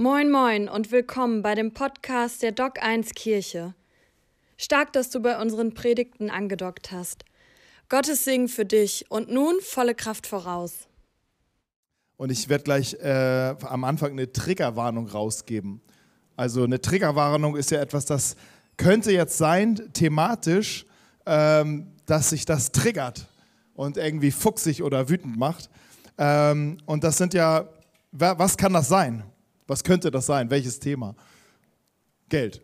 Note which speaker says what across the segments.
Speaker 1: Moin moin und willkommen bei dem Podcast der Doc 1 Kirche. Stark, dass du bei unseren Predigten angedockt hast. Gottes Segen für dich und nun volle Kraft voraus.
Speaker 2: Und ich werde gleich äh, am Anfang eine Triggerwarnung rausgeben. Also eine Triggerwarnung ist ja etwas, das könnte jetzt sein, thematisch, ähm, dass sich das triggert und irgendwie fuchsig oder wütend macht. Ähm, und das sind ja, was kann das sein? Was könnte das sein? Welches Thema? Geld.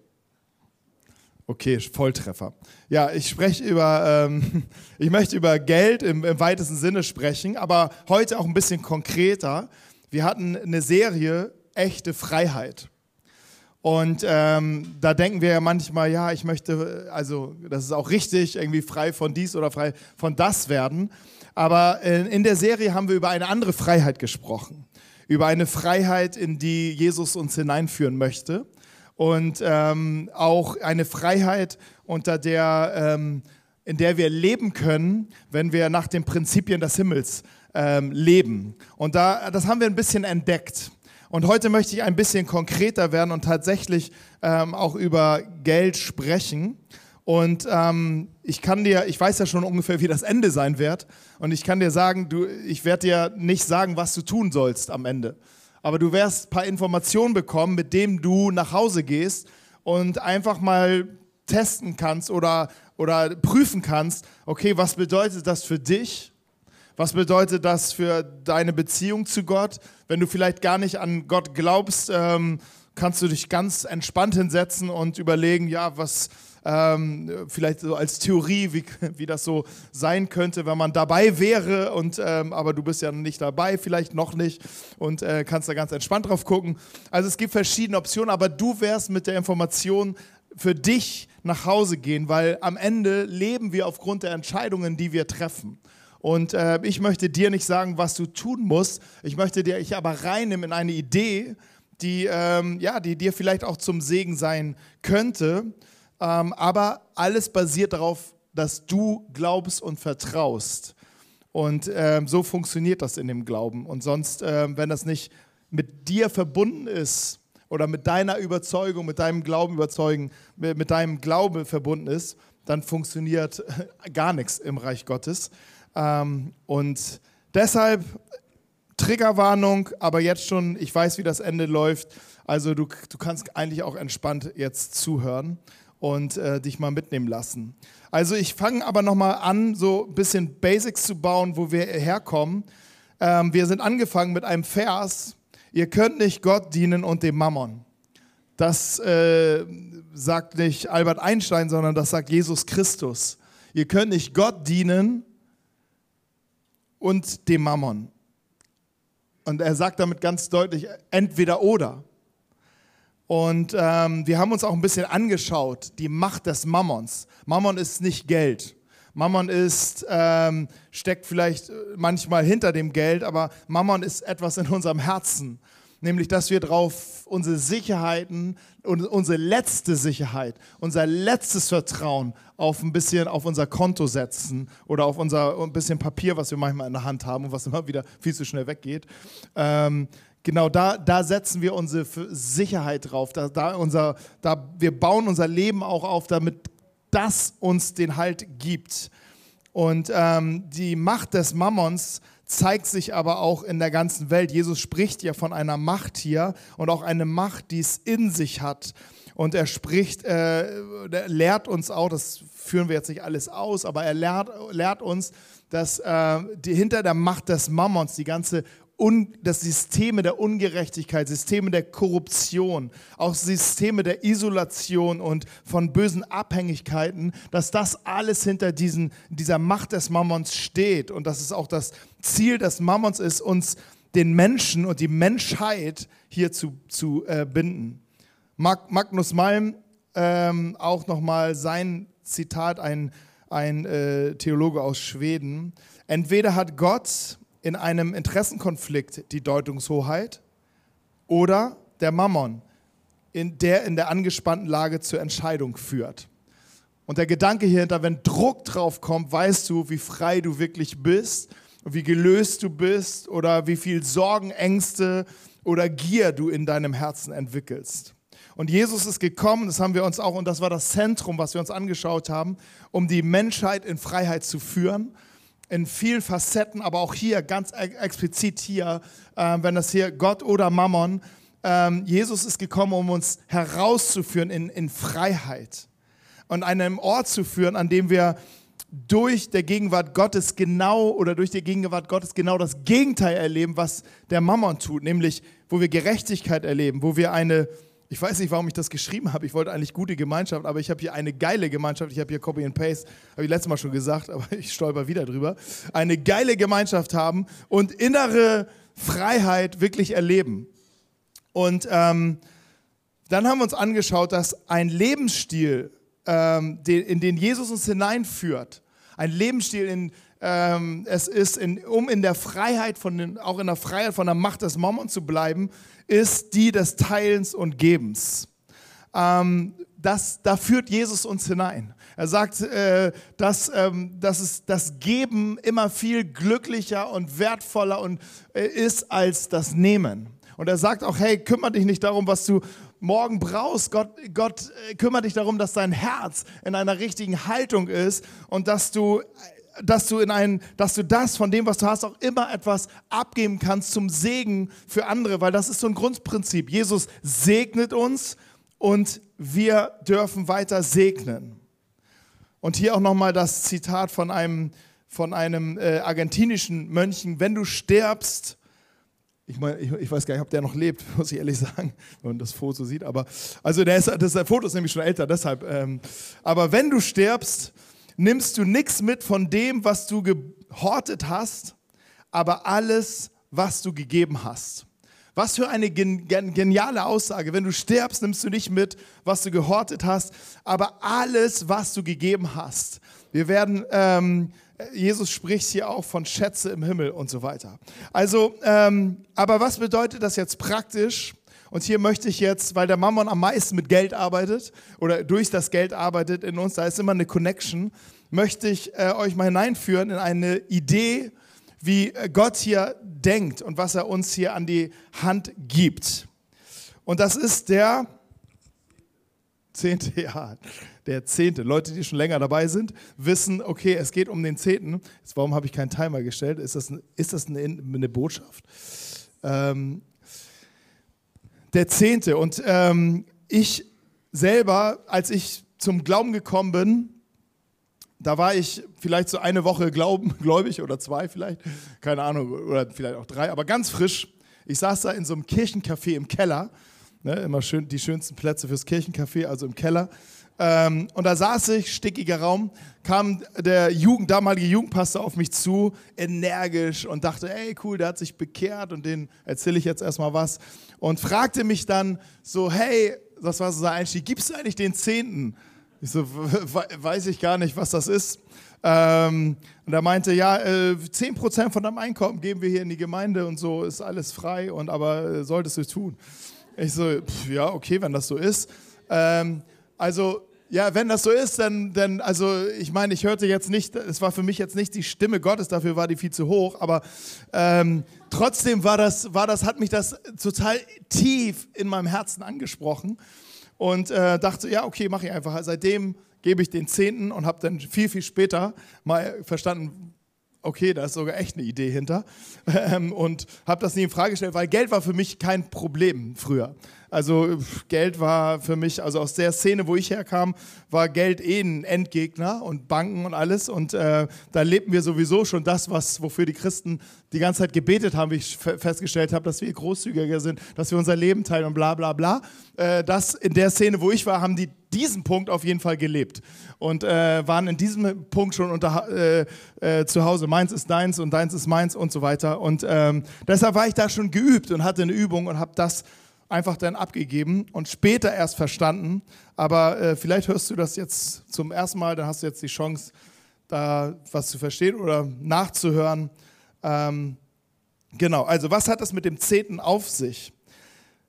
Speaker 2: Okay, Volltreffer. Ja, ich spreche über, ähm, ich möchte über Geld im, im, weitesten Sinne sprechen, aber heute auch ein bisschen konkreter. Wir hatten eine Serie Echte Freiheit. Und ähm, da denken wir ja manchmal, ja, ich möchte, also das ist auch richtig, irgendwie frei von dies oder frei von das werden. Aber in, in der Serie haben wir über eine andere Freiheit gesprochen. Über eine Freiheit, in die Jesus uns hineinführen möchte und ähm, auch eine Freiheit, unter der, ähm, in der wir leben können, wenn wir nach den Prinzipien des Himmels ähm, leben. Und da, das haben wir ein bisschen entdeckt. Und heute möchte ich ein bisschen konkreter werden und tatsächlich ähm, auch über Geld sprechen. Und ähm, ich kann dir, ich weiß ja schon ungefähr, wie das Ende sein wird. Und ich kann dir sagen, du, ich werde dir nicht sagen, was du tun sollst am Ende aber du wirst ein paar Informationen bekommen, mit denen du nach Hause gehst und einfach mal testen kannst oder, oder prüfen kannst, okay, was bedeutet das für dich? Was bedeutet das für deine Beziehung zu Gott? Wenn du vielleicht gar nicht an Gott glaubst, ähm, kannst du dich ganz entspannt hinsetzen und überlegen, ja, was, ähm, vielleicht so als Theorie, wie, wie das so sein könnte, wenn man dabei wäre, und, ähm, aber du bist ja nicht dabei, vielleicht noch nicht und äh, kannst da ganz entspannt drauf gucken. Also es gibt verschiedene Optionen, aber du wärst mit der Information für dich nach Hause gehen, weil am Ende leben wir aufgrund der Entscheidungen, die wir treffen. Und äh, ich möchte dir nicht sagen, was du tun musst. Ich möchte dir ich aber reinnehmen in eine Idee, die, ähm, ja, die dir vielleicht auch zum Segen sein könnte. Ähm, aber alles basiert darauf, dass du glaubst und vertraust. Und ähm, so funktioniert das in dem Glauben. Und sonst, ähm, wenn das nicht mit dir verbunden ist oder mit deiner Überzeugung, mit deinem Glauben überzeugen, mit, mit deinem Glaube verbunden ist, dann funktioniert gar nichts im Reich Gottes. Ähm, und deshalb Triggerwarnung, aber jetzt schon, ich weiß, wie das Ende läuft. Also du, du kannst eigentlich auch entspannt jetzt zuhören und äh, dich mal mitnehmen lassen. Also ich fange aber nochmal an, so ein bisschen Basics zu bauen, wo wir herkommen. Ähm, wir sind angefangen mit einem Vers, ihr könnt nicht Gott dienen und dem Mammon. Das äh, sagt nicht Albert Einstein, sondern das sagt Jesus Christus. Ihr könnt nicht Gott dienen und dem Mammon. Und er sagt damit ganz deutlich, entweder oder. Und ähm, wir haben uns auch ein bisschen angeschaut, die Macht des Mammons. Mammon ist nicht Geld. Mammon ist, ähm, steckt vielleicht manchmal hinter dem Geld, aber Mammon ist etwas in unserem Herzen. Nämlich, dass wir darauf unsere Sicherheiten und unsere letzte Sicherheit, unser letztes Vertrauen auf ein bisschen auf unser Konto setzen oder auf unser ein bisschen Papier, was wir manchmal in der Hand haben und was immer wieder viel zu schnell weggeht. Ähm, Genau, da, da setzen wir unsere Sicherheit drauf. Da, da unser, da, wir bauen unser Leben auch auf, damit das uns den Halt gibt. Und ähm, die Macht des Mammons zeigt sich aber auch in der ganzen Welt. Jesus spricht ja von einer Macht hier und auch eine Macht, die es in sich hat. Und er spricht, äh, er lehrt uns auch, das führen wir jetzt nicht alles aus, aber er lehrt, lehrt uns, dass äh, die, hinter der Macht des Mammons die ganze Un, dass Systeme der Ungerechtigkeit, Systeme der Korruption, auch Systeme der Isolation und von bösen Abhängigkeiten, dass das alles hinter diesen, dieser Macht des Mammons steht und dass es auch das Ziel des Mammons ist, uns den Menschen und die Menschheit hier zu, zu äh, binden. Mag, Magnus Malm, ähm, auch nochmal sein Zitat, ein, ein äh, Theologe aus Schweden. Entweder hat Gott in einem Interessenkonflikt die Deutungshoheit oder der Mammon, in der in der angespannten Lage zur Entscheidung führt. Und der Gedanke hierhinter, wenn Druck drauf kommt, weißt du, wie frei du wirklich bist, wie gelöst du bist oder wie viel Sorgen, Ängste oder Gier du in deinem Herzen entwickelst. Und Jesus ist gekommen, das haben wir uns auch, und das war das Zentrum, was wir uns angeschaut haben, um die Menschheit in Freiheit zu führen. In vielen Facetten, aber auch hier, ganz explizit hier, äh, wenn das hier Gott oder Mammon, äh, Jesus ist gekommen, um uns herauszuführen in, in Freiheit und einem Ort zu führen, an dem wir durch der Gegenwart Gottes genau oder durch die Gegenwart Gottes genau das Gegenteil erleben, was der Mammon tut, nämlich wo wir Gerechtigkeit erleben, wo wir eine, ich weiß nicht, warum ich das geschrieben habe, ich wollte eigentlich gute Gemeinschaft, aber ich habe hier eine geile Gemeinschaft, ich habe hier Copy and Paste, habe ich letztes Mal schon gesagt, aber ich stolper wieder drüber, eine geile Gemeinschaft haben und innere Freiheit wirklich erleben. Und ähm, dann haben wir uns angeschaut, dass ein Lebensstil, ähm, den, in den Jesus uns hineinführt, ein Lebensstil, in, ähm, es ist, in, um in der Freiheit, von den, auch in der Freiheit von der Macht des Mammon zu bleiben, ist die des Teilens und Gebens. Ähm, das, da führt Jesus uns hinein. Er sagt, äh, dass, ähm, dass es, das Geben immer viel glücklicher und wertvoller und, äh, ist als das Nehmen. Und er sagt auch, hey, kümmere dich nicht darum, was du morgen brauchst. Gott, Gott äh, kümmert dich darum, dass dein Herz in einer richtigen Haltung ist und dass du dass du in ein, dass du das von dem, was du hast, auch immer etwas abgeben kannst zum Segen für andere, weil das ist so ein Grundprinzip. Jesus segnet uns und wir dürfen weiter segnen. Und hier auch nochmal das Zitat von einem, von einem äh, argentinischen Mönchen, wenn du stirbst, ich, meine, ich, ich, weiß gar nicht, ob der noch lebt, muss ich ehrlich sagen, wenn man das Foto sieht. Aber also der ist, das Foto ist nämlich schon älter, deshalb. Ähm, aber wenn du stirbst, nimmst du nichts mit von dem, was du gehortet hast, aber alles, was du gegeben hast. Was für eine geniale Aussage. Wenn du stirbst, nimmst du nicht mit, was du gehortet hast, aber alles, was du gegeben hast. Wir werden ähm, Jesus spricht hier auch von Schätze im Himmel und so weiter. Also, ähm, aber was bedeutet das jetzt praktisch? Und hier möchte ich jetzt, weil der Mammon am meisten mit Geld arbeitet oder durch das Geld arbeitet in uns, da ist immer eine Connection, möchte ich äh, euch mal hineinführen in eine Idee, wie Gott hier denkt und was er uns hier an die Hand gibt. Und das ist der zehnte Jahr der Zehnte. Leute, die schon länger dabei sind, wissen, okay, es geht um den Zehnten. Jetzt, warum habe ich keinen Timer gestellt? Ist das, ist das eine, eine Botschaft? Ähm, der Zehnte. Und ähm, ich selber, als ich zum Glauben gekommen bin, da war ich vielleicht so eine Woche glauben, gläubig oder zwei vielleicht, keine Ahnung, oder vielleicht auch drei, aber ganz frisch. Ich saß da in so einem Kirchencafé im Keller, ne, immer schön die schönsten Plätze fürs Kirchencafé, also im Keller. Ähm, und da saß ich, stickiger Raum, kam der Jugend, damalige Jugendpastor auf mich zu, energisch und dachte, ey cool, der hat sich bekehrt und den erzähle ich jetzt erstmal was. Und fragte mich dann so, hey, das war so sein Einstieg, gibst du eigentlich den Zehnten? Ich so, weiß ich gar nicht, was das ist. Ähm, und er meinte, ja, äh, 10% von deinem Einkommen geben wir hier in die Gemeinde und so, ist alles frei, und aber äh, solltest du tun. Ich so, pff, ja, okay, wenn das so ist. Ähm, also, ja, wenn das so ist, dann, dann, also ich meine, ich hörte jetzt nicht, es war für mich jetzt nicht die Stimme Gottes, dafür war die viel zu hoch, aber ähm, trotzdem war das, war das, hat mich das total tief in meinem Herzen angesprochen und äh, dachte, ja, okay, mache ich einfach. Seitdem gebe ich den Zehnten und habe dann viel, viel später mal verstanden, okay, da ist sogar echt eine Idee hinter. Ähm, und habe das nie in Frage gestellt, weil Geld war für mich kein Problem früher. Also Geld war für mich, also aus der Szene, wo ich herkam, war Geld eh ein Endgegner und Banken und alles. Und äh, da lebten wir sowieso schon das, was, wofür die Christen die ganze Zeit gebetet haben, wie ich festgestellt habe, dass wir großzügiger sind, dass wir unser Leben teilen und bla bla bla. Äh, das in der Szene, wo ich war, haben die diesen Punkt auf jeden Fall gelebt und äh, waren in diesem Punkt schon unter, äh, äh, zu Hause. Meins ist deins und deins ist meins und so weiter. Und ähm, deshalb war ich da schon geübt und hatte eine Übung und habe das einfach dann abgegeben und später erst verstanden. Aber äh, vielleicht hörst du das jetzt zum ersten Mal, dann hast du jetzt die Chance, da was zu verstehen oder nachzuhören. Ähm, genau, also was hat das mit dem Zehnten auf sich?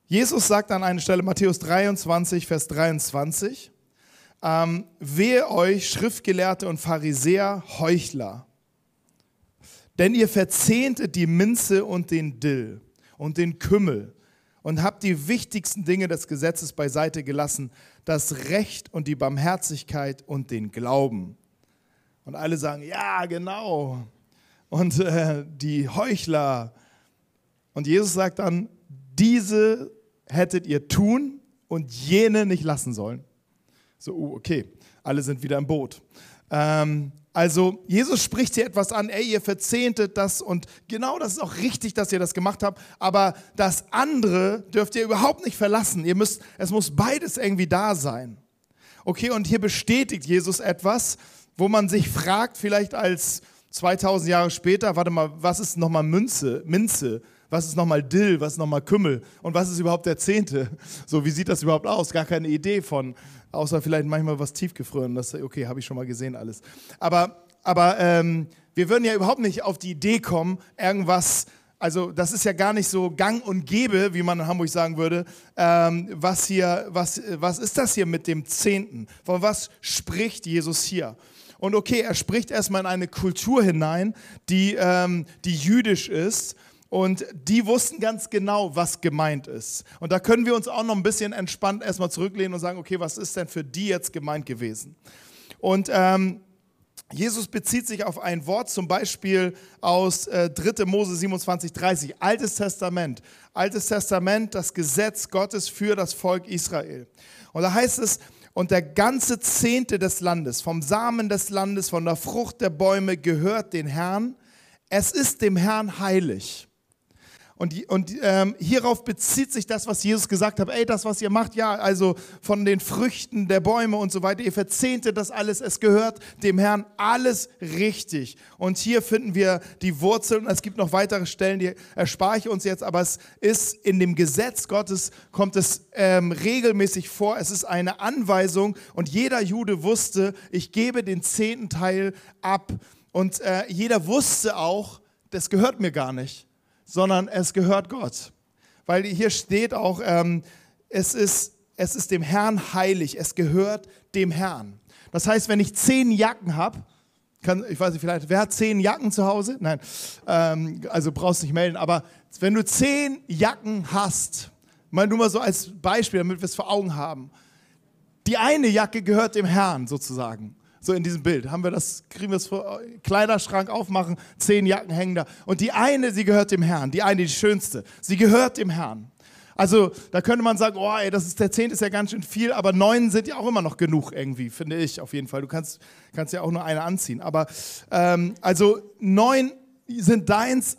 Speaker 2: Jesus sagt an einer Stelle, Matthäus 23, Vers 23, ähm, wehe euch, Schriftgelehrte und Pharisäer, Heuchler, denn ihr verzehntet die Minze und den Dill und den Kümmel und habt die wichtigsten Dinge des Gesetzes beiseite gelassen, das Recht und die Barmherzigkeit und den Glauben. Und alle sagen, ja, genau. Und äh, die Heuchler. Und Jesus sagt dann, diese hättet ihr tun und jene nicht lassen sollen. So, uh, okay, alle sind wieder im Boot. Ähm, also Jesus spricht hier etwas an, ey, ihr verzehntet das und genau das ist auch richtig, dass ihr das gemacht habt, aber das andere dürft ihr überhaupt nicht verlassen. Ihr müsst, es muss beides irgendwie da sein. Okay, und hier bestätigt Jesus etwas, wo man sich fragt, vielleicht als 2000 Jahre später, warte mal, was ist nochmal Münze, Minze? Was ist nochmal Dill? Was ist nochmal Kümmel? Und was ist überhaupt der Zehnte? So, wie sieht das überhaupt aus? Gar keine Idee von außer vielleicht manchmal was tiefgefroren. Das, okay, habe ich schon mal gesehen alles. Aber, aber ähm, wir würden ja überhaupt nicht auf die Idee kommen, irgendwas, also das ist ja gar nicht so gang und gäbe, wie man in Hamburg sagen würde, ähm, was hier, was, was ist das hier mit dem Zehnten? Von was spricht Jesus hier? Und okay, er spricht erstmal in eine Kultur hinein, die, ähm, die jüdisch ist und die wussten ganz genau, was gemeint ist. Und da können wir uns auch noch ein bisschen entspannt erstmal zurücklehnen und sagen, okay, was ist denn für die jetzt gemeint gewesen? Und ähm, Jesus bezieht sich auf ein Wort, zum Beispiel aus äh, 3. Mose 27, 30, Altes Testament. Altes Testament, das Gesetz Gottes für das Volk Israel. Und da heißt es, und der ganze Zehnte des Landes, vom Samen des Landes, von der Frucht der Bäume gehört den Herrn. Es ist dem Herrn heilig. Und, und ähm, hierauf bezieht sich das, was Jesus gesagt hat. Ey, das, was ihr macht, ja, also von den Früchten der Bäume und so weiter, ihr verzehnte das alles, es gehört dem Herrn alles richtig. Und hier finden wir die Wurzeln. Es gibt noch weitere Stellen, die erspare ich uns jetzt, aber es ist in dem Gesetz Gottes, kommt es ähm, regelmäßig vor. Es ist eine Anweisung und jeder Jude wusste, ich gebe den zehnten Teil ab. Und äh, jeder wusste auch, das gehört mir gar nicht sondern es gehört Gott. Weil hier steht auch, ähm, es, ist, es ist dem Herrn heilig, es gehört dem Herrn. Das heißt, wenn ich zehn Jacken habe, ich weiß nicht, vielleicht, wer hat zehn Jacken zu Hause? Nein, ähm, also brauchst nicht melden, aber wenn du zehn Jacken hast, mal nur mal so als Beispiel, damit wir es vor Augen haben, die eine Jacke gehört dem Herrn sozusagen so in diesem Bild. Haben wir das, kriegen wir es vor, Kleiderschrank aufmachen, zehn Jacken hängen da. Und die eine, sie gehört dem Herrn. Die eine, die schönste. Sie gehört dem Herrn. Also da könnte man sagen, oh, ey, das ist der zehnte ist ja ganz schön viel, aber neun sind ja auch immer noch genug irgendwie, finde ich auf jeden Fall. Du kannst, kannst ja auch nur eine anziehen. Aber ähm, also neun sind deins.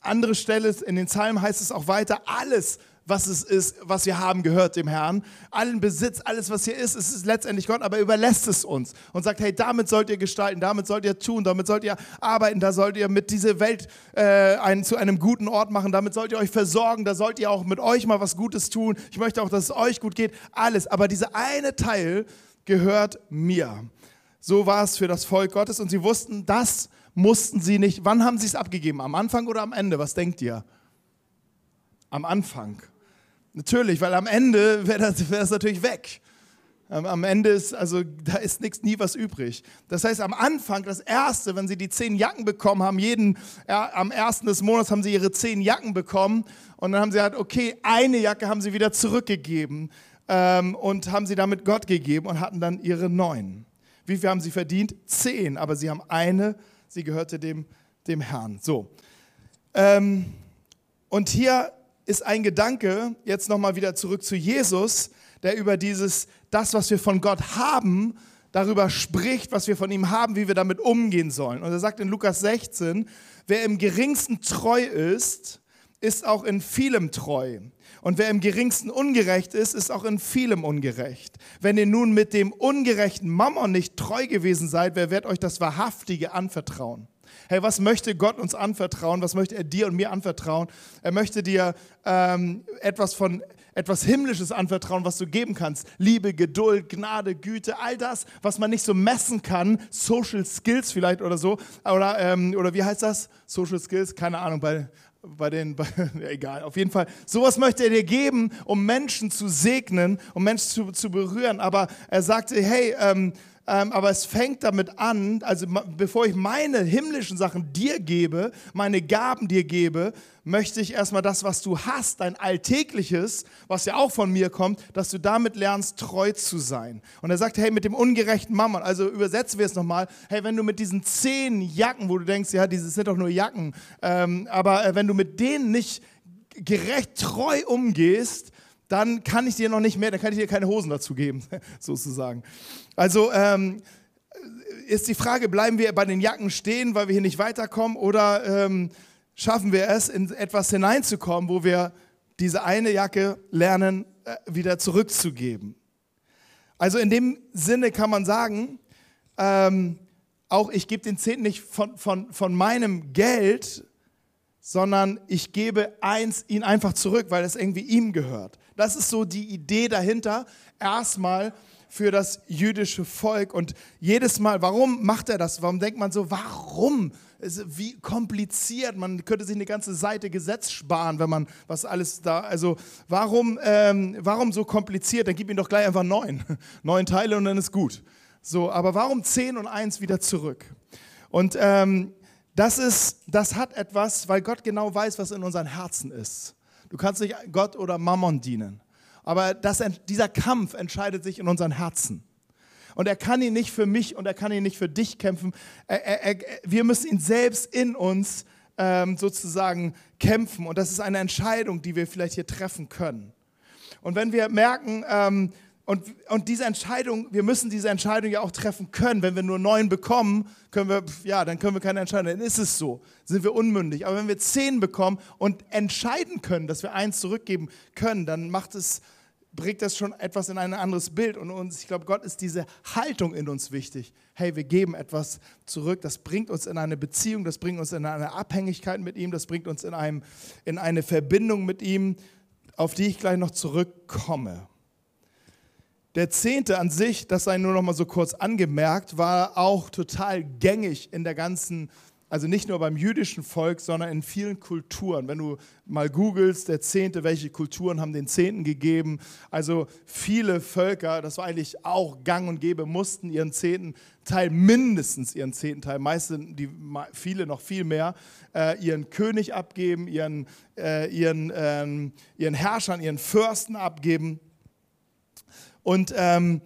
Speaker 2: Andere Stelle in den Psalmen heißt es auch weiter, alles was es ist, was wir haben, gehört dem Herrn. Allen Besitz, alles, was hier ist, ist letztendlich Gott, aber er überlässt es uns und sagt, hey, damit sollt ihr gestalten, damit sollt ihr tun, damit sollt ihr arbeiten, da sollt ihr mit dieser Welt äh, einen, zu einem guten Ort machen, damit sollt ihr euch versorgen, da sollt ihr auch mit euch mal was Gutes tun. Ich möchte auch, dass es euch gut geht, alles. Aber dieser eine Teil gehört mir. So war es für das Volk Gottes und sie wussten, das mussten sie nicht. Wann haben sie es abgegeben? Am Anfang oder am Ende? Was denkt ihr? Am Anfang. Natürlich, weil am Ende wäre das, wär das natürlich weg. Am Ende ist, also da ist nichts, nie was übrig. Das heißt, am Anfang, das erste, wenn sie die zehn Jacken bekommen haben, jeden, ja, am ersten des Monats haben sie ihre zehn Jacken bekommen und dann haben sie gesagt, okay, eine Jacke haben sie wieder zurückgegeben ähm, und haben sie damit Gott gegeben und hatten dann ihre neun. Wie viel haben sie verdient? Zehn, aber sie haben eine, sie gehörte dem, dem Herrn. So. Ähm, und hier ist ein Gedanke, jetzt nochmal wieder zurück zu Jesus, der über dieses, das, was wir von Gott haben, darüber spricht, was wir von ihm haben, wie wir damit umgehen sollen. Und er sagt in Lukas 16, wer im geringsten treu ist, ist auch in vielem treu. Und wer im geringsten ungerecht ist, ist auch in vielem ungerecht. Wenn ihr nun mit dem ungerechten Mammon nicht treu gewesen seid, wer wird euch das Wahrhaftige anvertrauen? Hey, was möchte Gott uns anvertrauen? Was möchte er dir und mir anvertrauen? Er möchte dir ähm, etwas von etwas Himmlisches anvertrauen, was du geben kannst. Liebe, Geduld, Gnade, Güte, all das, was man nicht so messen kann. Social Skills vielleicht oder so. Oder, ähm, oder wie heißt das? Social Skills? Keine Ahnung, bei, bei den, bei, egal, auf jeden Fall. Sowas möchte er dir geben, um Menschen zu segnen, um Menschen zu, zu berühren. Aber er sagte, hey, ähm, ähm, aber es fängt damit an, also bevor ich meine himmlischen Sachen dir gebe, meine Gaben dir gebe, möchte ich erstmal das, was du hast, dein Alltägliches, was ja auch von mir kommt, dass du damit lernst, treu zu sein. Und er sagt, hey, mit dem ungerechten Mammon, also übersetzen wir es nochmal, hey, wenn du mit diesen zehn Jacken, wo du denkst, ja, diese sind doch nur Jacken, ähm, aber äh, wenn du mit denen nicht gerecht treu umgehst, dann kann ich dir noch nicht mehr, dann kann ich dir keine Hosen dazu geben, sozusagen. Also ähm, ist die Frage, bleiben wir bei den Jacken stehen, weil wir hier nicht weiterkommen, oder ähm, schaffen wir es, in etwas hineinzukommen, wo wir diese eine Jacke lernen, äh, wieder zurückzugeben? Also in dem Sinne kann man sagen, ähm, auch ich gebe den Zehnten nicht von, von, von meinem Geld, sondern ich gebe eins ihn einfach zurück, weil es irgendwie ihm gehört. Das ist so die Idee dahinter. Erstmal für das jüdische Volk. Und jedes Mal, warum macht er das? Warum denkt man so, warum? Wie kompliziert, man könnte sich eine ganze Seite Gesetz sparen, wenn man was alles da, also warum, ähm, warum so kompliziert? Dann gib ihm doch gleich einfach neun, neun Teile und dann ist gut. So, aber warum zehn und eins wieder zurück? Und ähm, das ist, das hat etwas, weil Gott genau weiß, was in unseren Herzen ist. Du kannst nicht Gott oder Mammon dienen. Aber das, dieser Kampf entscheidet sich in unseren Herzen. Und er kann ihn nicht für mich und er kann ihn nicht für dich kämpfen. Er, er, er, wir müssen ihn selbst in uns ähm, sozusagen kämpfen. Und das ist eine Entscheidung, die wir vielleicht hier treffen können. Und wenn wir merken, ähm, und, und diese Entscheidung, wir müssen diese Entscheidung ja auch treffen können. Wenn wir nur neun bekommen, können wir, ja, dann können wir keine Entscheidung. Dann ist es so, sind wir unmündig. Aber wenn wir zehn bekommen und entscheiden können, dass wir eins zurückgeben können, dann macht es, bringt das schon etwas in ein anderes Bild. Und uns, ich glaube, Gott ist diese Haltung in uns wichtig. Hey, wir geben etwas zurück. Das bringt uns in eine Beziehung, das bringt uns in eine Abhängigkeit mit ihm, das bringt uns in, einem, in eine Verbindung mit ihm, auf die ich gleich noch zurückkomme. Der Zehnte an sich, das sei nur noch mal so kurz angemerkt, war auch total gängig in der ganzen, also nicht nur beim jüdischen Volk, sondern in vielen Kulturen. Wenn du mal googelst, der Zehnte, welche Kulturen haben den Zehnten gegeben? Also viele Völker, das war eigentlich auch gang und gäbe, mussten ihren Zehnten Teil, mindestens ihren zehnten Teil, meistens die, viele noch viel mehr, äh, ihren König abgeben, ihren, äh, ihren, äh, ihren Herrschern, ihren Fürsten abgeben. Und ähm,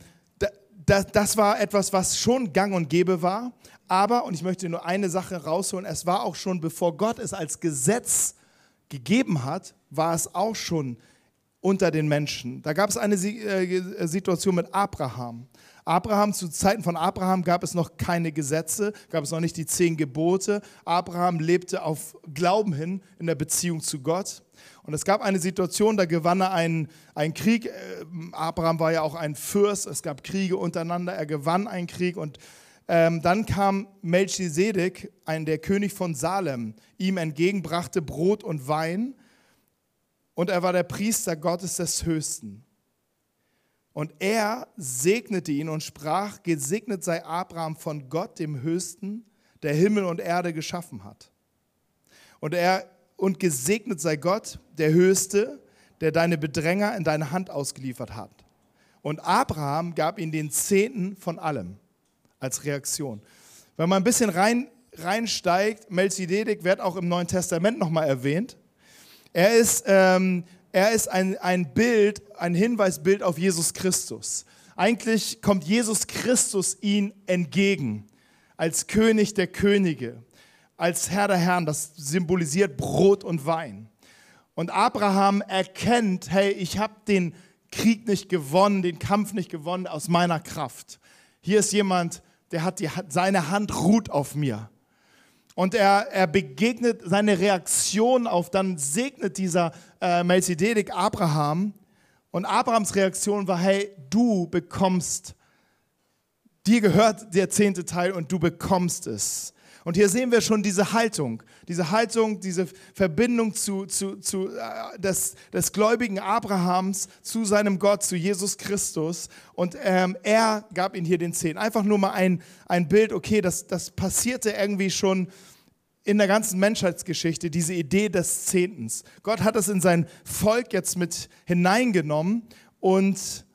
Speaker 2: da, das war etwas, was schon gang und gäbe war. Aber, und ich möchte nur eine Sache rausholen, es war auch schon, bevor Gott es als Gesetz gegeben hat, war es auch schon unter den Menschen. Da gab es eine äh, Situation mit Abraham. Abraham, zu Zeiten von Abraham gab es noch keine Gesetze, gab es noch nicht die zehn Gebote. Abraham lebte auf Glauben hin in der Beziehung zu Gott. Und es gab eine Situation, da gewann er einen, einen Krieg. Äh, Abraham war ja auch ein Fürst, es gab Kriege untereinander, er gewann einen Krieg und ähm, dann kam Melchisedek, ein der König von Salem, ihm entgegenbrachte Brot und Wein und er war der Priester Gottes des Höchsten. Und er segnete ihn und sprach, gesegnet sei Abraham von Gott, dem Höchsten, der Himmel und Erde geschaffen hat. Und er und gesegnet sei Gott, der Höchste, der deine Bedränger in deine Hand ausgeliefert hat. Und Abraham gab ihm den Zehnten von allem als Reaktion. Wenn man ein bisschen rein, reinsteigt, Melchizedek wird auch im Neuen Testament nochmal erwähnt. Er ist, ähm, er ist ein, ein Bild, ein Hinweisbild auf Jesus Christus. Eigentlich kommt Jesus Christus ihm entgegen als König der Könige als Herr der Herren. Das symbolisiert Brot und Wein. Und Abraham erkennt, hey, ich habe den Krieg nicht gewonnen, den Kampf nicht gewonnen aus meiner Kraft. Hier ist jemand, der hat die, seine Hand ruht auf mir. Und er, er begegnet seine Reaktion auf, dann segnet dieser äh, Melchizedek Abraham. Und Abrahams Reaktion war, hey, du bekommst, dir gehört der zehnte Teil und du bekommst es. Und hier sehen wir schon diese Haltung, diese Haltung, diese Verbindung zu, zu, zu, äh, des, des gläubigen Abrahams zu seinem Gott, zu Jesus Christus. Und ähm, er gab ihm hier den Zehn. Einfach nur mal ein, ein Bild, okay, das, das passierte irgendwie schon in der ganzen Menschheitsgeschichte, diese Idee des Zehntens. Gott hat das in sein Volk jetzt mit hineingenommen und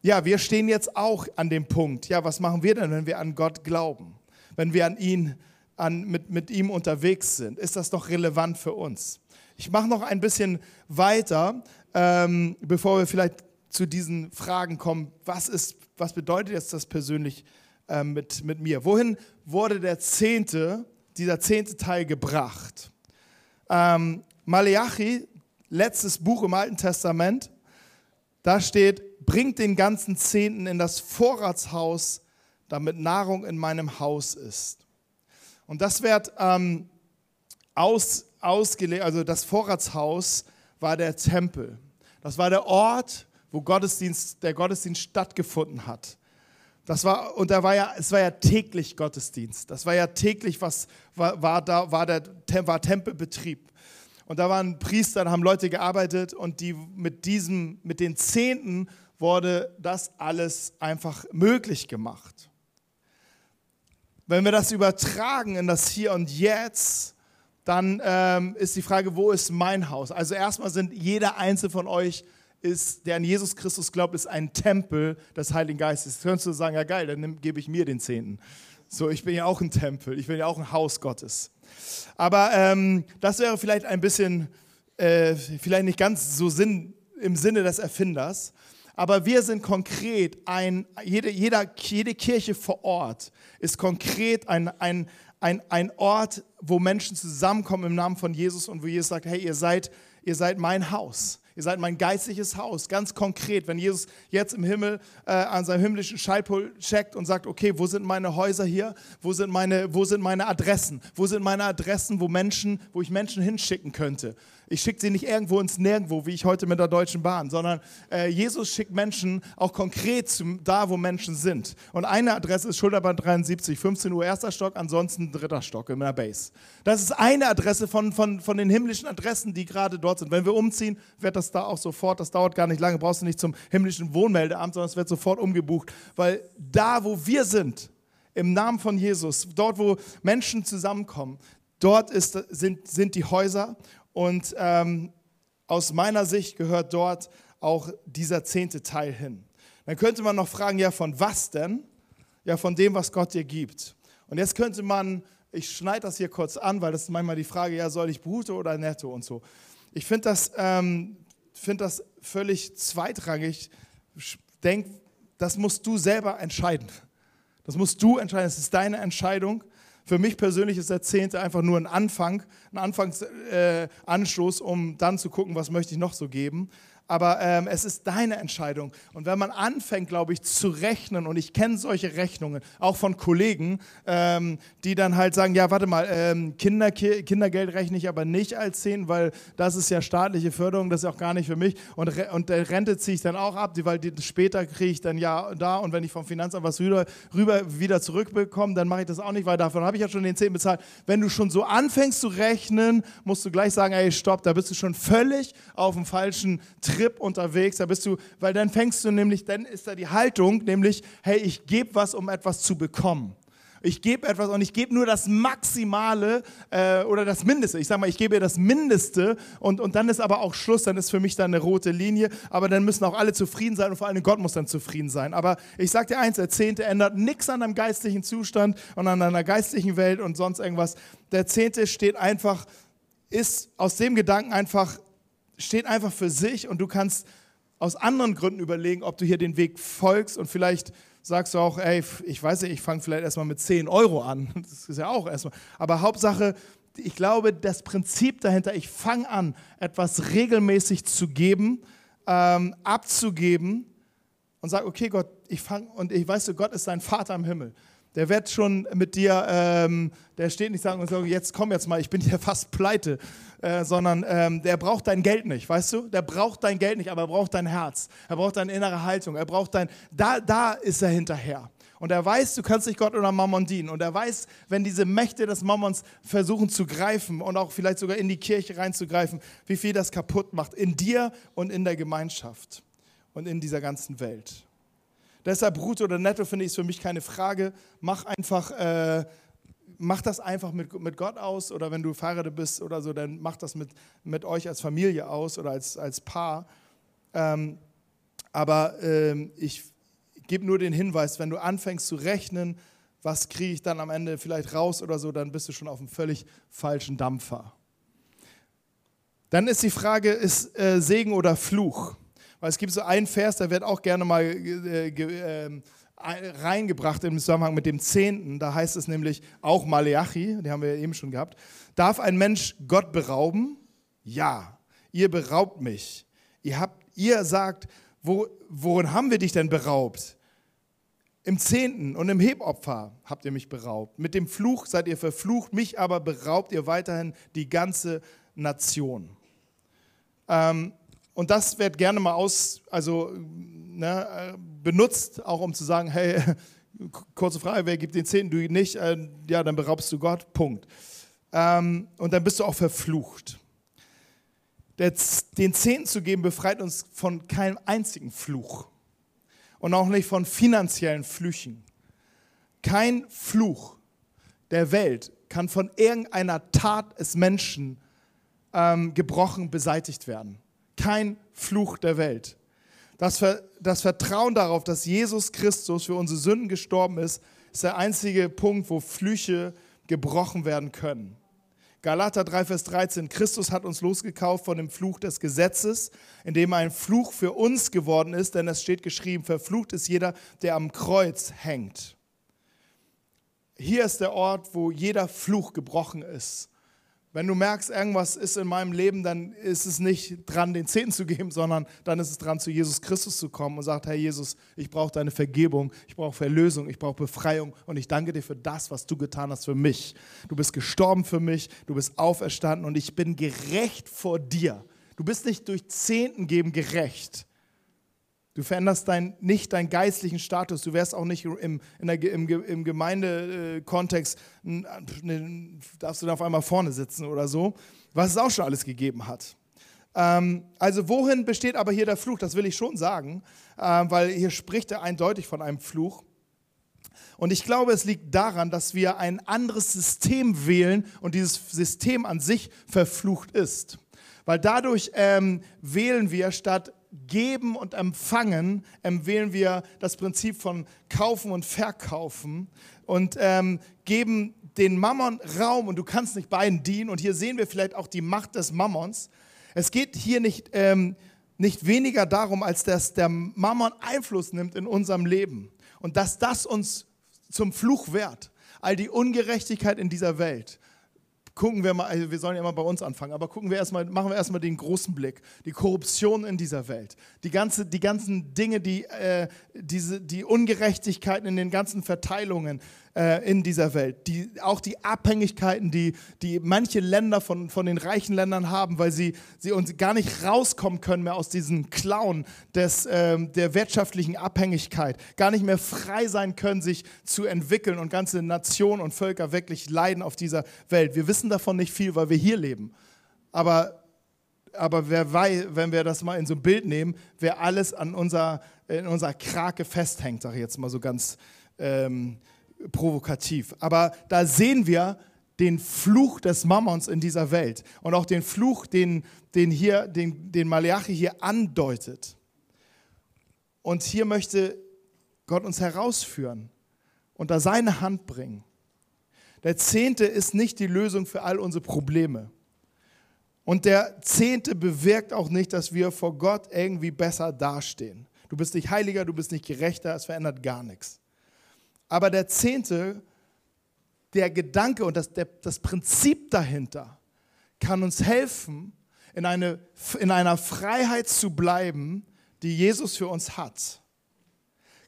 Speaker 2: ja, wir stehen jetzt auch an dem Punkt. Ja, was machen wir denn, wenn wir an Gott glauben? Wenn wir an ihn, an, mit, mit ihm unterwegs sind? Ist das doch relevant für uns? Ich mache noch ein bisschen weiter, ähm, bevor wir vielleicht zu diesen Fragen kommen. Was, ist, was bedeutet jetzt das persönlich ähm, mit, mit mir? Wohin wurde der zehnte, dieser zehnte Teil gebracht? Ähm, Maleachi, letztes Buch im Alten Testament, da steht, bringt den ganzen Zehnten in das Vorratshaus, damit Nahrung in meinem Haus ist. Und das wird ähm, aus, ausgelegt, also das Vorratshaus war der Tempel. Das war der Ort, wo Gottesdienst, der Gottesdienst stattgefunden hat. Das war, und da war ja, es war ja täglich Gottesdienst. Das war ja täglich, was war, war da, war der war Tempelbetrieb. Und da waren Priester, da haben Leute gearbeitet und die mit diesem, mit den Zehnten wurde das alles einfach möglich gemacht. Wenn wir das übertragen in das Hier und Jetzt, dann ähm, ist die Frage, wo ist mein Haus? Also erstmal sind jeder einzelne von euch ist, der an Jesus Christus glaubt, ist ein Tempel des Heiligen Geistes. Jetzt könntest du sagen, ja geil, dann gebe ich mir den Zehnten. So, ich bin ja auch ein Tempel, ich bin ja auch ein Haus Gottes. Aber ähm, das wäre vielleicht ein bisschen, äh, vielleicht nicht ganz so Sinn, im Sinne des Erfinders. Aber wir sind konkret ein, jede, jeder, jede Kirche vor Ort ist konkret ein, ein, ein, ein Ort, wo Menschen zusammenkommen im Namen von Jesus und wo Jesus sagt, hey, ihr seid, ihr seid mein Haus. Ihr seid mein geistliches Haus. Ganz konkret, wenn Jesus jetzt im Himmel äh, an seinem himmlischen Schaltpult checkt und sagt, okay, wo sind meine Häuser hier? Wo sind meine, wo sind meine Adressen? Wo sind meine Adressen, wo Menschen, wo ich Menschen hinschicken könnte? Ich schicke sie nicht irgendwo ins Nirgendwo, wie ich heute mit der Deutschen Bahn, sondern äh, Jesus schickt Menschen auch konkret zum, da, wo Menschen sind. Und eine Adresse ist Schulterbahn 73, 15 Uhr erster Stock, ansonsten dritter Stock in der Base. Das ist eine Adresse von, von, von den himmlischen Adressen, die gerade dort sind. Wenn wir umziehen, wird das da auch sofort, das dauert gar nicht lange, brauchst du nicht zum himmlischen Wohnmeldeamt, sondern es wird sofort umgebucht, weil da, wo wir sind, im Namen von Jesus, dort, wo Menschen zusammenkommen, dort ist, sind, sind die Häuser und ähm, aus meiner Sicht gehört dort auch dieser zehnte Teil hin. Dann könnte man noch fragen, ja, von was denn? Ja, von dem, was Gott dir gibt. Und jetzt könnte man, ich schneide das hier kurz an, weil das ist manchmal die Frage, ja, soll ich brutto oder netto und so. Ich finde das, ähm, find das völlig zweitrangig. Denk, das musst du selber entscheiden. Das musst du entscheiden, das ist deine Entscheidung. Für mich persönlich ist der Zehnte einfach nur ein Anfang, ein Anfangsanstoß, äh, um dann zu gucken, was möchte ich noch so geben aber ähm, es ist deine Entscheidung. Und wenn man anfängt, glaube ich, zu rechnen, und ich kenne solche Rechnungen, auch von Kollegen, ähm, die dann halt sagen, ja, warte mal, ähm, Kinder, Kindergeld rechne ich aber nicht als 10, weil das ist ja staatliche Förderung, das ist auch gar nicht für mich. Und, und der Rente ziehe ich dann auch ab, weil die, später kriege ich dann ja da und wenn ich vom Finanzamt was rüber, rüber wieder zurückbekomme, dann mache ich das auch nicht, weil davon habe ich ja schon den 10 bezahlt. Wenn du schon so anfängst zu rechnen, musst du gleich sagen, ey, stopp, da bist du schon völlig auf dem falschen Trip Trip unterwegs, da bist du, weil dann fängst du nämlich, dann ist da die Haltung, nämlich, hey, ich gebe was, um etwas zu bekommen. Ich gebe etwas und ich gebe nur das Maximale äh, oder das Mindeste. Ich sage mal, ich gebe das Mindeste und, und dann ist aber auch Schluss, dann ist für mich dann eine rote Linie. Aber dann müssen auch alle zufrieden sein und vor allem Gott muss dann zufrieden sein. Aber ich sage dir eins, der Zehnte ändert nichts an deinem geistlichen Zustand und an deiner geistlichen Welt und sonst irgendwas. Der Zehnte steht einfach, ist aus dem Gedanken einfach steht einfach für sich und du kannst aus anderen Gründen überlegen, ob du hier den Weg folgst und vielleicht sagst du auch, ey, ich weiß nicht, ich fange vielleicht erstmal mit 10 Euro an. Das ist ja auch erstmal. Aber Hauptsache, ich glaube, das Prinzip dahinter, ich fange an, etwas regelmäßig zu geben, ähm, abzugeben und sage, okay, Gott, ich fange, und ich weiß, Gott ist dein Vater im Himmel. Der wird schon mit dir, ähm, der steht nicht sagen und sagt, jetzt komm jetzt mal, ich bin hier fast pleite, äh, sondern ähm, der braucht dein Geld nicht, weißt du? Der braucht dein Geld nicht, aber er braucht dein Herz. Er braucht deine innere Haltung. Er braucht dein, da, da ist er hinterher. Und er weiß, du kannst nicht Gott oder Mammon dienen. Und er weiß, wenn diese Mächte des Mammons versuchen zu greifen und auch vielleicht sogar in die Kirche reinzugreifen, wie viel das kaputt macht in dir und in der Gemeinschaft und in dieser ganzen Welt. Deshalb brutto oder netto finde ich es für mich keine Frage. Mach einfach, äh, mach das einfach mit, mit Gott aus oder wenn du verheiratet bist oder so, dann mach das mit, mit euch als Familie aus oder als, als Paar. Ähm, aber ähm, ich, gebe nur den Hinweis, wenn du anfängst zu rechnen, was kriege ich dann am Ende vielleicht raus oder so, dann bist du schon auf einem völlig falschen Dampfer. Dann ist die Frage, ist äh, Segen oder Fluch? Weil es gibt so einen Vers, der wird auch gerne mal äh, äh, reingebracht im Zusammenhang mit dem Zehnten. Da heißt es nämlich auch Maleachi, die haben wir eben schon gehabt. Darf ein Mensch Gott berauben? Ja, ihr beraubt mich. Ihr, habt, ihr sagt, wo, worin haben wir dich denn beraubt? Im Zehnten und im Hebopfer habt ihr mich beraubt. Mit dem Fluch seid ihr verflucht, mich aber beraubt ihr weiterhin die ganze Nation. Ähm, und das wird gerne mal aus, also, ne, benutzt, auch um zu sagen, hey, kurze Frage, wer gibt den Zehnten, du nicht? Äh, ja, dann beraubst du Gott, Punkt. Ähm, und dann bist du auch verflucht. Der, den Zehnten zu geben befreit uns von keinem einzigen Fluch und auch nicht von finanziellen Flüchen. Kein Fluch der Welt kann von irgendeiner Tat des Menschen ähm, gebrochen, beseitigt werden. Kein Fluch der Welt. Das, das Vertrauen darauf, dass Jesus Christus für unsere Sünden gestorben ist, ist der einzige Punkt, wo Flüche gebrochen werden können. Galater 3, Vers 13. Christus hat uns losgekauft von dem Fluch des Gesetzes, indem er ein Fluch für uns geworden ist, denn es steht geschrieben, verflucht ist jeder, der am Kreuz hängt. Hier ist der Ort, wo jeder Fluch gebrochen ist. Wenn du merkst, irgendwas ist in meinem Leben, dann ist es nicht dran, den Zehnten zu geben, sondern dann ist es dran, zu Jesus Christus zu kommen und sagt, Herr Jesus, ich brauche deine Vergebung, ich brauche Verlösung, ich brauche Befreiung und ich danke dir für das, was du getan hast für mich. Du bist gestorben für mich, du bist auferstanden und ich bin gerecht vor dir. Du bist nicht durch Zehnten geben gerecht, Du veränderst dein, nicht deinen geistlichen Status. Du wärst auch nicht im, der, im, im Gemeindekontext, darfst du da auf einmal vorne sitzen oder so, was es auch schon alles gegeben hat. Ähm, also wohin besteht aber hier der Fluch? Das will ich schon sagen, äh, weil hier spricht er eindeutig von einem Fluch. Und ich glaube, es liegt daran, dass wir ein anderes System wählen und dieses System an sich verflucht ist. Weil dadurch ähm, wählen wir statt Geben und Empfangen empfehlen wir das Prinzip von Kaufen und Verkaufen und ähm, geben den Mammon Raum und du kannst nicht beiden dienen. Und hier sehen wir vielleicht auch die Macht des Mammons. Es geht hier nicht, ähm, nicht weniger darum, als dass der Mammon Einfluss nimmt in unserem Leben und dass das uns zum Fluch wehrt. All die Ungerechtigkeit in dieser Welt, gucken wir mal, also wir sollen ja immer bei uns anfangen, aber gucken wir erstmal, machen wir erstmal den großen Blick. Die Korruption in dieser Welt, die, ganze, die ganzen Dinge, die, äh, diese, die Ungerechtigkeiten in den ganzen Verteilungen, äh, in dieser Welt. Die, auch die Abhängigkeiten, die, die manche Länder von, von den reichen Ländern haben, weil sie, sie uns gar nicht rauskommen können mehr aus diesem Clown des, äh, der wirtschaftlichen Abhängigkeit, gar nicht mehr frei sein können, sich zu entwickeln und ganze Nationen und Völker wirklich leiden auf dieser Welt. Wir wissen davon nicht viel, weil wir hier leben. Aber aber wer weiß, wenn wir das mal in so ein Bild nehmen, wer alles an unser, in unserer Krake festhängt, sage ich jetzt mal so ganz ähm, provokativ. Aber da sehen wir den Fluch des Mammons in dieser Welt und auch den Fluch, den, den, hier, den, den Malachi hier andeutet. Und hier möchte Gott uns herausführen und da seine Hand bringen. Der Zehnte ist nicht die Lösung für all unsere Probleme. Und der Zehnte bewirkt auch nicht, dass wir vor Gott irgendwie besser dastehen. Du bist nicht heiliger, du bist nicht gerechter, es verändert gar nichts. Aber der Zehnte, der Gedanke und das, der, das Prinzip dahinter kann uns helfen, in, eine, in einer Freiheit zu bleiben, die Jesus für uns hat.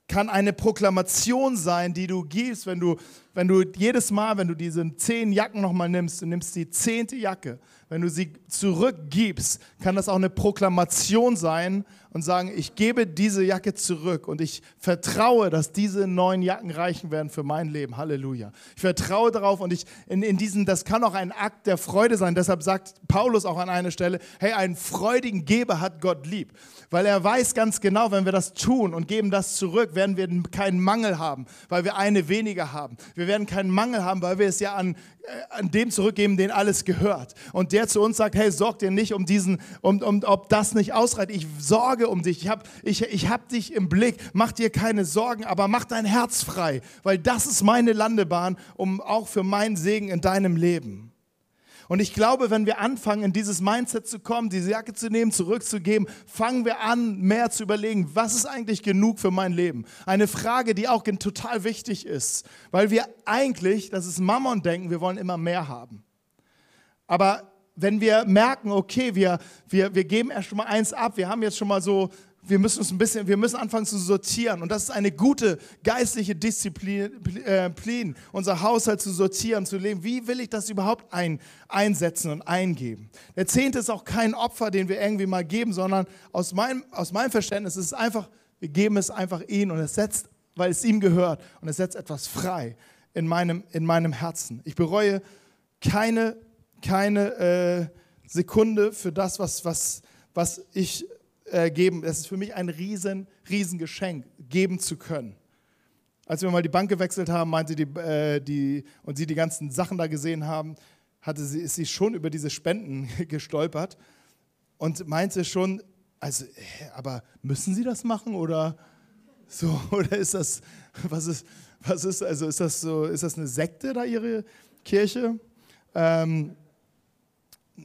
Speaker 2: Kann eine Proklamation sein, die du gibst, wenn du, wenn du jedes Mal, wenn du diese zehn Jacken nochmal nimmst, du nimmst die zehnte Jacke, wenn du sie zurückgibst, kann das auch eine Proklamation sein und sagen, ich gebe diese Jacke zurück und ich vertraue, dass diese neuen Jacken reichen werden für mein Leben. Halleluja. Ich vertraue darauf und ich in, in diesen, das kann auch ein Akt der Freude sein. Deshalb sagt Paulus auch an einer Stelle, hey, einen freudigen Geber hat Gott lieb. Weil er weiß ganz genau, wenn wir das tun und geben das zurück, werden wir keinen Mangel haben, weil wir eine weniger haben. Wir werden keinen Mangel haben, weil wir es ja an, äh, an dem zurückgeben, den alles gehört. Und der zu uns sagt, hey, sorg dir nicht um diesen, um, um, ob das nicht ausreicht. Ich sorge um dich. Ich habe ich, ich hab dich im Blick. Mach dir keine Sorgen, aber mach dein Herz frei, weil das ist meine Landebahn, um auch für meinen Segen in deinem Leben. Und ich glaube, wenn wir anfangen, in dieses Mindset zu kommen, diese Jacke zu nehmen, zurückzugeben, fangen wir an, mehr zu überlegen, was ist eigentlich genug für mein Leben? Eine Frage, die auch total wichtig ist, weil wir eigentlich, das ist Mammon denken, wir wollen immer mehr haben. Aber wenn wir merken, okay, wir, wir, wir geben erst schon mal eins ab, wir haben jetzt schon mal so wir müssen uns ein bisschen, wir müssen anfangen zu sortieren. Und das ist eine gute geistliche Disziplin, äh, unser Haushalt zu sortieren, zu leben. Wie will ich das überhaupt ein, einsetzen und eingeben? Der Zehnte ist auch kein Opfer, den wir irgendwie mal geben, sondern aus meinem, aus meinem Verständnis ist es einfach, wir geben es einfach ihm und es setzt, weil es ihm gehört und es setzt etwas frei in meinem, in meinem Herzen. Ich bereue keine, keine äh, Sekunde für das, was, was, was ich äh, geben. Es ist für mich ein riesen, riesen Geschenk, geben zu können. Als wir mal die Bank gewechselt haben, meinte die, äh, die und sie die ganzen Sachen da gesehen haben, hatte sie, ist sie schon über diese Spenden gestolpert und meinte schon, also, aber müssen Sie das machen oder so? Oder ist das, was ist, was ist, also ist das so, ist das eine Sekte da, Ihre Kirche? Ähm,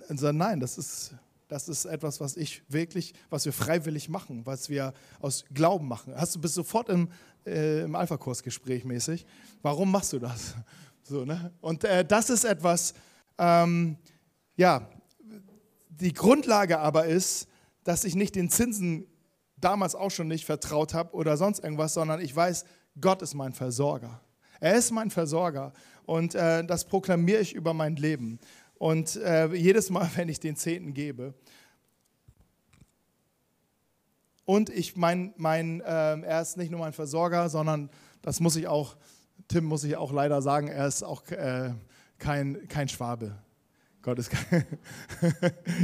Speaker 2: also nein, das ist, das ist etwas, was ich wirklich, was wir freiwillig machen, was wir aus Glauben machen. Hast du bist sofort im, äh, im Alpha-Kurs-Gespräch mäßig. Warum machst du das? So, ne? Und äh, das ist etwas, ähm, ja, die Grundlage aber ist, dass ich nicht den Zinsen damals auch schon nicht vertraut habe oder sonst irgendwas, sondern ich weiß, Gott ist mein Versorger. Er ist mein Versorger und äh, das proklamiere ich über mein Leben. Und äh, jedes Mal, wenn ich den Zehnten gebe, und ich mein, mein, äh, er ist nicht nur mein Versorger, sondern das muss ich auch, Tim muss ich auch leider sagen, er ist auch äh, kein, kein Schwabe. Gott ist kein,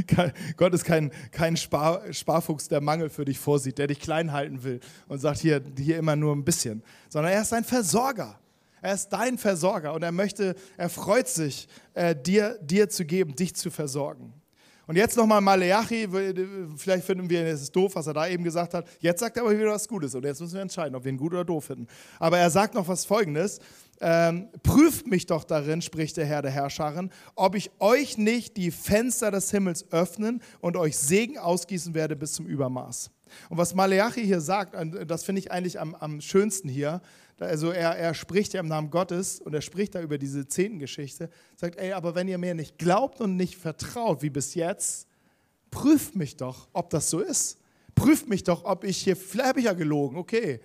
Speaker 2: Gott ist kein, kein Spar, Sparfuchs, der Mangel für dich vorsieht, der dich klein halten will und sagt, hier, hier immer nur ein bisschen, sondern er ist ein Versorger. Er ist dein Versorger und er möchte, er freut sich, äh, dir, dir zu geben, dich zu versorgen. Und jetzt nochmal Maleachi, vielleicht finden wir, es ist doof, was er da eben gesagt hat. Jetzt sagt er aber wieder was Gutes und jetzt müssen wir entscheiden, ob wir ihn gut oder doof finden. Aber er sagt noch was Folgendes. Ähm, prüft mich doch darin, spricht der Herr der Herrscharen, ob ich euch nicht die Fenster des Himmels öffnen und euch Segen ausgießen werde bis zum Übermaß. Und was Maleachi hier sagt, das finde ich eigentlich am, am schönsten hier, also er, er spricht ja im Namen Gottes und er spricht da über diese Zehntengeschichte, sagt, ey, aber wenn ihr mir nicht glaubt und nicht vertraut, wie bis jetzt, prüft mich doch, ob das so ist. Prüft mich doch, ob ich hier, vielleicht habe ich ja gelogen, okay,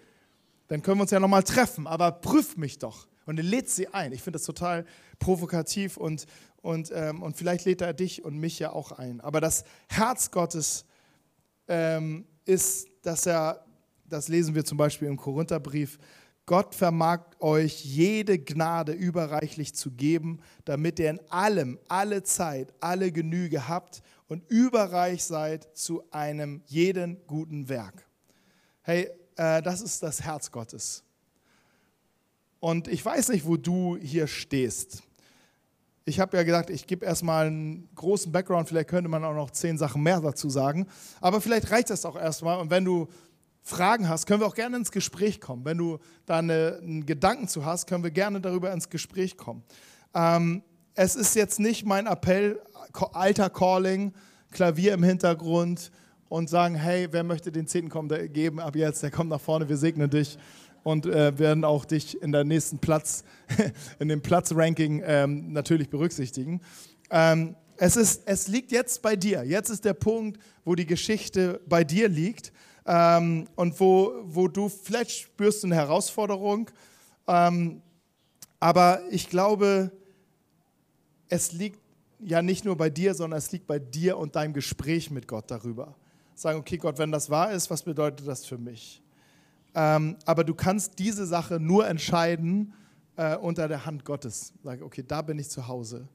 Speaker 2: dann können wir uns ja nochmal treffen, aber prüft mich doch. Und er lädt sie ein. Ich finde das total provokativ und, und, ähm, und vielleicht lädt er dich und mich ja auch ein. Aber das Herz Gottes ähm, ist, dass er, das lesen wir zum Beispiel im Korintherbrief, Gott vermag euch jede Gnade überreichlich zu geben, damit ihr in allem, alle Zeit, alle Genüge habt und überreich seid zu einem jeden guten Werk. Hey, äh, das ist das Herz Gottes. Und ich weiß nicht, wo du hier stehst. Ich habe ja gesagt, ich gebe erstmal einen großen Background, vielleicht könnte man auch noch zehn Sachen mehr dazu sagen. Aber vielleicht reicht das auch erstmal. Und wenn du Fragen hast, können wir auch gerne ins Gespräch kommen. Wenn du da eine, einen Gedanken zu hast, können wir gerne darüber ins Gespräch kommen. Ähm, es ist jetzt nicht mein Appell, alter Calling, Klavier im Hintergrund und sagen, hey, wer möchte den Zehnten kommen, der geben ab jetzt, der kommt nach vorne, wir segnen dich und äh, werden auch dich in der nächsten Platz, in dem Platzranking ähm, natürlich berücksichtigen. Ähm, es, ist, es liegt jetzt bei dir. Jetzt ist der Punkt, wo die Geschichte bei dir liegt ähm, und wo, wo du vielleicht spürst eine Herausforderung. Ähm, aber ich glaube, es liegt ja nicht nur bei dir, sondern es liegt bei dir und deinem Gespräch mit Gott darüber. Sagen, okay, Gott, wenn das wahr ist, was bedeutet das für mich? Ähm, aber du kannst diese Sache nur entscheiden äh, unter der Hand Gottes. Sag, okay, da bin ich zu Hause,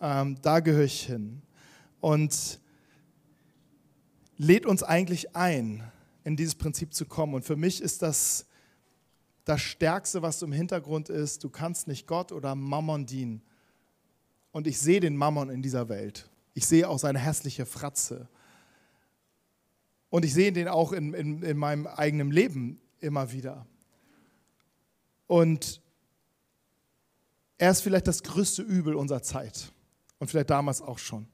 Speaker 2: ähm, da gehöre ich hin. Und lädt uns eigentlich ein, in dieses Prinzip zu kommen. Und für mich ist das das Stärkste, was im Hintergrund ist. Du kannst nicht Gott oder Mammon dienen. Und ich sehe den Mammon in dieser Welt. Ich sehe auch seine hässliche Fratze. Und ich sehe den auch in, in, in meinem eigenen Leben immer wieder. Und er ist vielleicht das größte Übel unserer Zeit. Und vielleicht damals auch schon.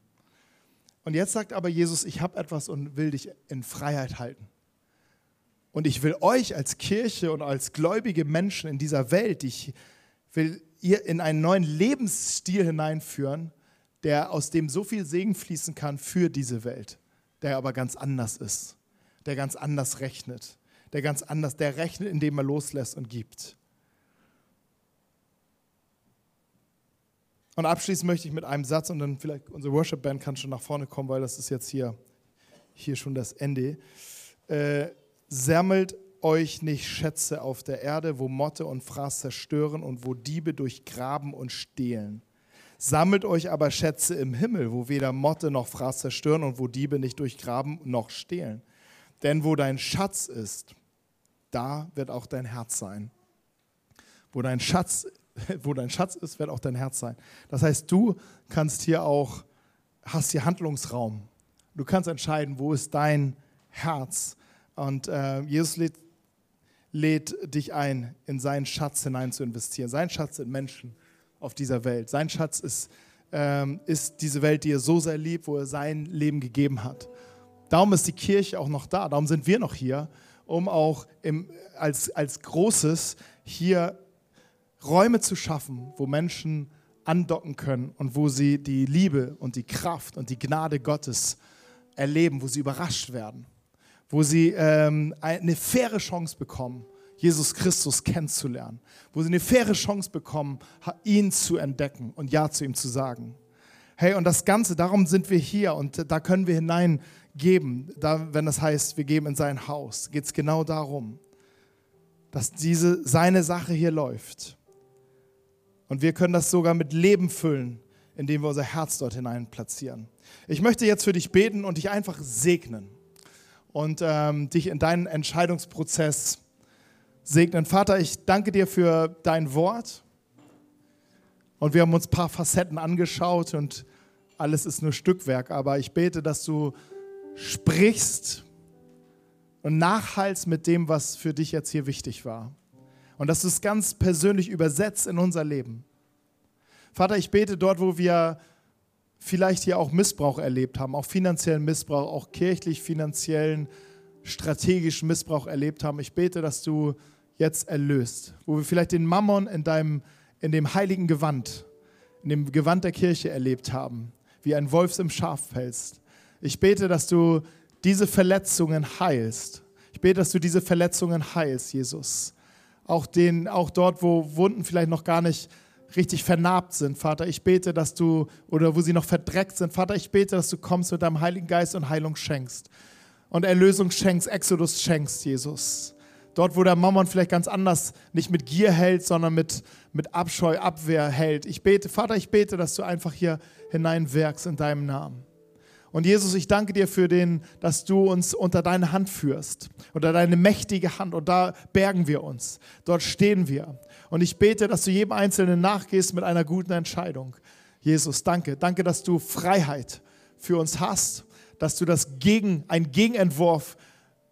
Speaker 2: Und jetzt sagt aber Jesus, ich habe etwas und will dich in Freiheit halten. Und ich will euch als Kirche und als gläubige Menschen in dieser Welt, ich will ihr in einen neuen Lebensstil hineinführen, der aus dem so viel Segen fließen kann für diese Welt, der aber ganz anders ist, der ganz anders rechnet, der ganz anders, der rechnet, indem er loslässt und gibt. Und abschließend möchte ich mit einem Satz und dann vielleicht unsere Worship Band kann schon nach vorne kommen, weil das ist jetzt hier, hier schon das Ende. Äh, sammelt euch nicht Schätze auf der Erde, wo Motte und Fraß zerstören und wo Diebe durchgraben und stehlen. Sammelt euch aber Schätze im Himmel, wo weder Motte noch Fraß zerstören und wo Diebe nicht durchgraben noch stehlen. Denn wo dein Schatz ist, da wird auch dein Herz sein. Wo dein Schatz, wo dein Schatz ist, wird auch dein Herz sein. Das heißt, du kannst hier auch, hast hier Handlungsraum. Du kannst entscheiden, wo ist dein Herz. Und äh, Jesus lädt lädt dich ein, in seinen Schatz hinein zu investieren. Sein Schatz sind Menschen auf dieser Welt. Sein Schatz ist, ähm, ist diese Welt, die er so sehr liebt, wo er sein Leben gegeben hat. Darum ist die Kirche auch noch da. Darum sind wir noch hier, um auch im, als, als Großes hier Räume zu schaffen, wo Menschen andocken können und wo sie die Liebe und die Kraft und die Gnade Gottes erleben, wo sie überrascht werden wo sie ähm, eine faire Chance bekommen, Jesus Christus kennenzulernen, wo sie eine faire Chance bekommen, ihn zu entdecken und Ja zu ihm zu sagen. Hey, und das Ganze, darum sind wir hier und da können wir hineingeben, da, wenn das heißt, wir geben in sein Haus, geht es genau darum, dass diese, seine Sache hier läuft. Und wir können das sogar mit Leben füllen, indem wir unser Herz dort hinein platzieren. Ich möchte jetzt für dich beten und dich einfach segnen und ähm, dich in deinen Entscheidungsprozess segnen. Vater, ich danke dir für dein Wort. Und wir haben uns ein paar Facetten angeschaut und alles ist nur Stückwerk. Aber ich bete, dass du sprichst und nachhalst mit dem, was für dich jetzt hier wichtig war. Und dass du es ganz persönlich übersetzt in unser Leben. Vater, ich bete dort, wo wir vielleicht hier auch Missbrauch erlebt haben, auch finanziellen Missbrauch, auch kirchlich finanziellen, strategischen Missbrauch erlebt haben. Ich bete, dass du jetzt erlöst, wo wir vielleicht den Mammon in deinem in dem heiligen Gewand, in dem Gewand der Kirche erlebt haben, wie ein Wolfs im Schafpelz. Ich bete, dass du diese Verletzungen heilst. Ich bete, dass du diese Verletzungen heilst, Jesus. Auch, den, auch dort, wo Wunden vielleicht noch gar nicht richtig vernarbt sind, Vater, ich bete, dass du, oder wo sie noch verdreckt sind, Vater, ich bete, dass du kommst mit deinem Heiligen Geist und Heilung schenkst. Und Erlösung schenkst, Exodus schenkst, Jesus. Dort, wo der Mammon vielleicht ganz anders nicht mit Gier hält, sondern mit, mit Abscheu, Abwehr hält. Ich bete, Vater, ich bete, dass du einfach hier hineinwirkst in deinem Namen. Und Jesus, ich danke dir für den, dass du uns unter deine Hand führst, unter deine mächtige Hand. Und da bergen wir uns. Dort stehen wir. Und ich bete, dass du jedem Einzelnen nachgehst mit einer guten Entscheidung. Jesus, danke. Danke, dass du Freiheit für uns hast, dass du das gegen, ein Gegenentwurf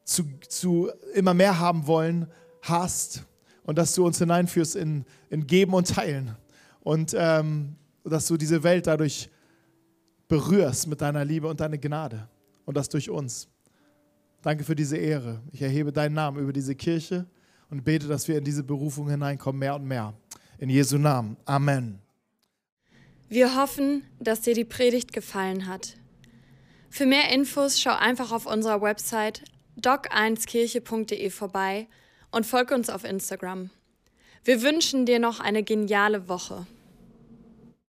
Speaker 2: zu, zu immer mehr haben wollen hast und dass du uns hineinführst in, in Geben und Teilen. Und ähm, dass du diese Welt dadurch berührst mit deiner Liebe und deiner Gnade und das durch uns. Danke für diese Ehre. Ich erhebe deinen Namen über diese Kirche und bete, dass wir in diese Berufung hineinkommen, mehr und mehr. In Jesu Namen. Amen.
Speaker 1: Wir hoffen, dass dir die Predigt gefallen hat. Für mehr Infos schau einfach auf unserer Website doc1kirche.de vorbei und folge uns auf Instagram. Wir wünschen dir noch eine geniale Woche.